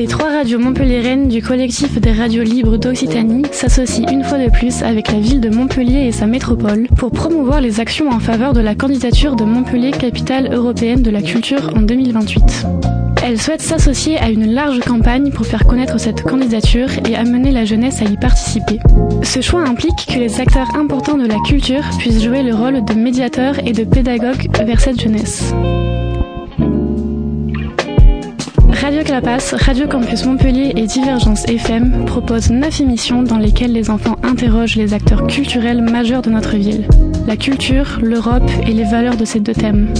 Les trois radios montpelliéraines du collectif des radios libres d'Occitanie s'associent une fois de plus avec la ville de Montpellier et sa métropole pour promouvoir les actions en faveur de la candidature de Montpellier capitale européenne de la culture en 2028. Elle souhaite s'associer à une large campagne pour faire connaître cette candidature et amener la jeunesse à y participer. Ce choix implique que les acteurs importants de la culture puissent jouer le rôle de médiateurs et de pédagogues vers cette jeunesse. Radio Clapas, Radio Campus Montpellier et Divergence FM proposent neuf émissions dans lesquelles les enfants interrogent les acteurs culturels majeurs de notre ville. La culture, l'Europe et les valeurs de ces deux thèmes.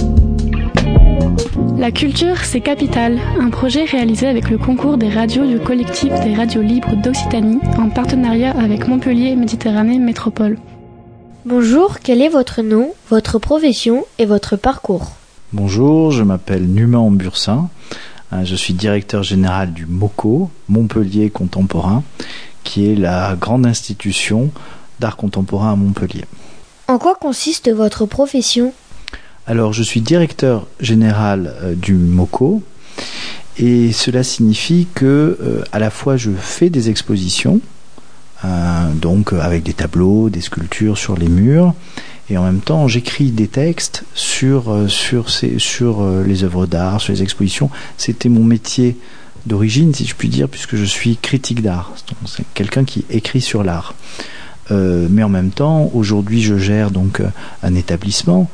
La culture, c'est Capital, un projet réalisé avec le concours des radios du collectif des radios libres d'Occitanie en partenariat avec Montpellier Méditerranée Métropole. Bonjour, quel est votre nom, votre profession et votre parcours? Bonjour, je m'appelle Numa Bursin. Euh, je suis directeur général du MOCO, Montpellier Contemporain, qui est la grande institution d'art contemporain à Montpellier. En quoi consiste votre profession? Alors, je suis directeur général euh, du MOCO et cela signifie que euh, à la fois je fais des expositions, euh, donc avec des tableaux, des sculptures sur les murs, et en même temps j'écris des textes sur sur ces, sur les œuvres d'art, sur les expositions. C'était mon métier d'origine, si je puis dire, puisque je suis critique d'art. C'est quelqu'un qui écrit sur l'art. mais en même temps, aujourd'hui, je gère donc un établissement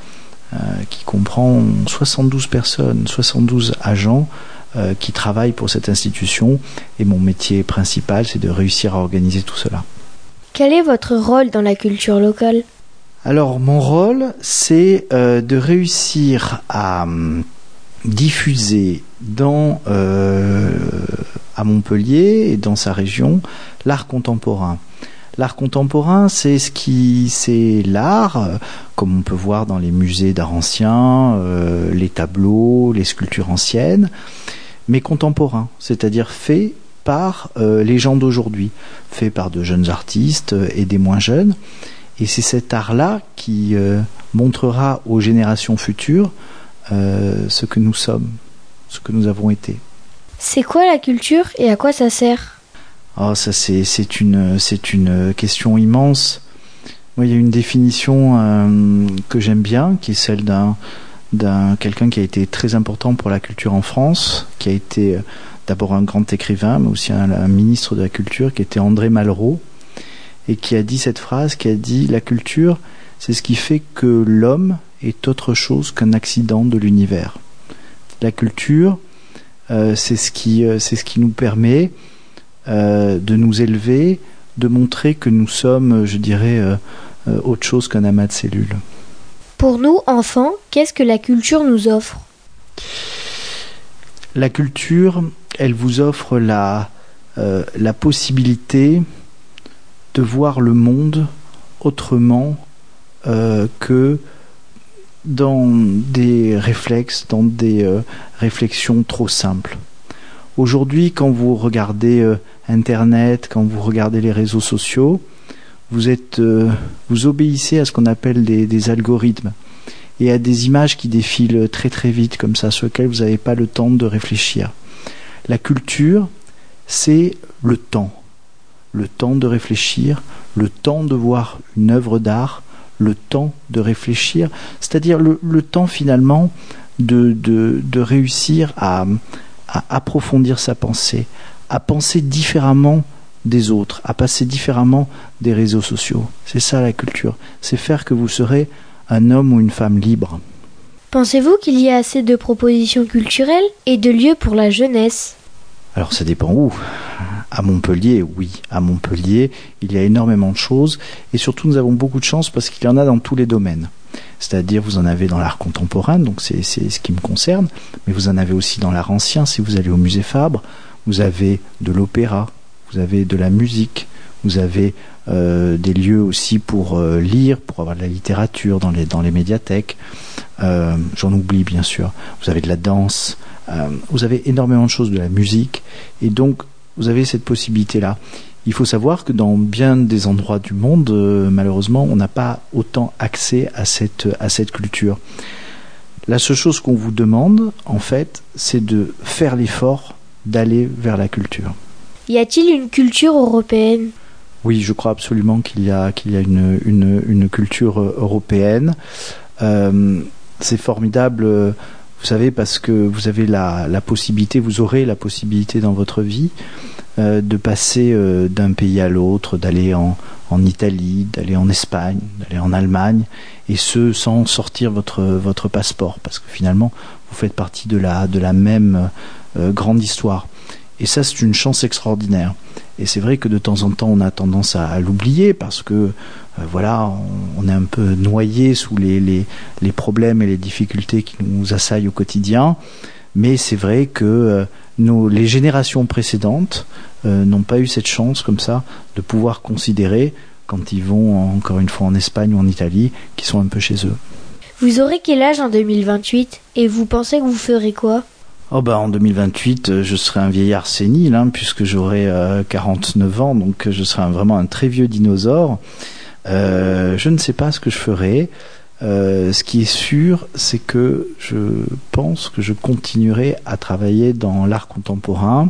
euh, qui comprend 72 personnes, 72 agents euh, qui travaillent pour cette institution. Et mon métier principal, c'est de réussir à organiser tout cela. Quel est votre rôle dans la culture locale? Alors, mon rôle, c'est euh, de réussir à hum, diffuser dans, à Montpellier et dans sa région l'art contemporain. L'art contemporain, c'est ce qui, c'est l'art, euh, comme on peut voir dans les musées d'art ancien, euh, les tableaux, les sculptures anciennes, mais contemporain, c'est-à-dire fait par euh, les gens d'aujourd'hui, fait par de jeunes artistes et des moins jeunes. Et c'est cet art-là qui montrera aux générations futures ce que nous sommes, ce que nous avons été. C'est quoi la culture et à quoi ça sert? Ah, ça c'est une c'est une question immense. Moi, il y a une définition euh, que j'aime bien, qui est celle d'un d'un quelqu'un qui a été très important pour la culture en France, qui a été euh, d'abord un grand écrivain, mais aussi un, un, ministre de la culture, qui était André Malraux, et qui a dit cette phrase, qui a dit la culture, c'est ce qui fait que l'homme est autre chose qu'un accident de l'univers. La culture, euh, c'est ce qui euh, c'est ce qui nous permet euh, de nous élever, de montrer que nous sommes, je dirais, autre chose qu'un amas de cellules. Pour nous, enfants, qu'est-ce que la culture nous offre? La culture, elle vous offre la, la possibilité de voir le monde autrement que dans des réflexes, dans des réflexions trop simples. Aujourd'hui, quand vous regardez euh, Internet, quand vous regardez les réseaux sociaux, vous êtes, euh, vous obéissez à ce qu'on appelle des, algorithmes et à des images qui défilent très très vite comme ça, sur lesquelles vous n'avez pas le temps de réfléchir. La culture, c'est le temps, le temps de réfléchir, le temps de voir une œuvre d'art, le temps de réfléchir, c'est-à-dire le, le, temps finalement de, de, de réussir à, à approfondir sa pensée, à penser différemment des autres, à passer différemment des réseaux sociaux. C'est ça la culture, c'est faire que vous serez un homme ou une femme libre. Pensez-vous qu'il y a assez de propositions culturelles et de lieux pour la jeunesse? Alors ça dépend où. À Montpellier, oui. À Montpellier, il y a énormément de choses et surtout nous avons beaucoup de chance parce qu'il y en a dans tous les domaines. C'est-à-dire vous en avez dans l'art contemporain, donc c'est ce qui me concerne, mais vous en avez aussi dans l'art ancien si vous allez au musée Fabre, vous avez de l'opéra, vous avez de la musique, vous avez euh, des lieux aussi pour euh, lire, pour avoir de la littérature dans les, dans les médiathèques. Euh, J'en oublie bien sûr. Vous avez de la danse, vous avez énormément de choses, de la musique, et donc vous avez cette possibilité-là. Il faut savoir que dans bien des endroits du monde, euh, malheureusement, on n'a pas autant accès à cette, à cette culture. La seule chose qu'on vous demande, en fait, c'est de faire l'effort d'aller vers la culture. Y a-t-il une culture européenne? Oui, je crois absolument qu'il y a, qu'il y a une, une, une culture européenne. Euh, c'est formidable, vous savez, parce que vous avez la, la, possibilité, vous aurez la possibilité dans votre vie euh, de passer euh, d'un pays à l'autre, d'aller en, Italie, d'aller en Espagne, d'aller en Allemagne, et ce sans sortir votre, votre passeport, parce que finalement, vous faites partie de la, de la même euh, grande histoire. Et ça, c'est une chance extraordinaire. Et c'est vrai que de temps en temps, on a tendance à, l'oublier parce que, euh, voilà, on, est un peu noyé sous les, problèmes et les difficultés qui nous assaillent au quotidien. Mais c'est vrai que euh, les générations précédentes euh, n'ont pas eu cette chance comme ça de pouvoir considérer, quand ils vont encore une fois en Espagne ou en Italie, qu'ils sont un peu chez eux. Vous aurez quel âge en 2028 et vous pensez que vous ferez quoi? Oh bah en 2028, euh, je serai un vieillard sénile, hein, puisque j'aurai euh, 49 ans, donc je serai vraiment un très vieux dinosaure. Euh, je ne sais pas ce que je ferai. Euh, ce qui est sûr, c'est que je pense que je continuerai à travailler dans l'art contemporain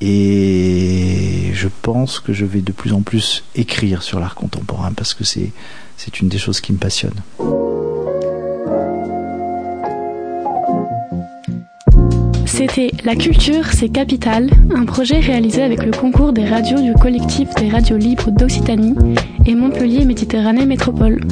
et je pense que je vais de plus en plus écrire sur l'art contemporain parce que c'est c'est une des choses qui me passionne. C'était La culture, c'est capital, un projet réalisé avec le concours des radios du collectif des radios libres d'Occitanie et Montpellier Méditerranée Métropole.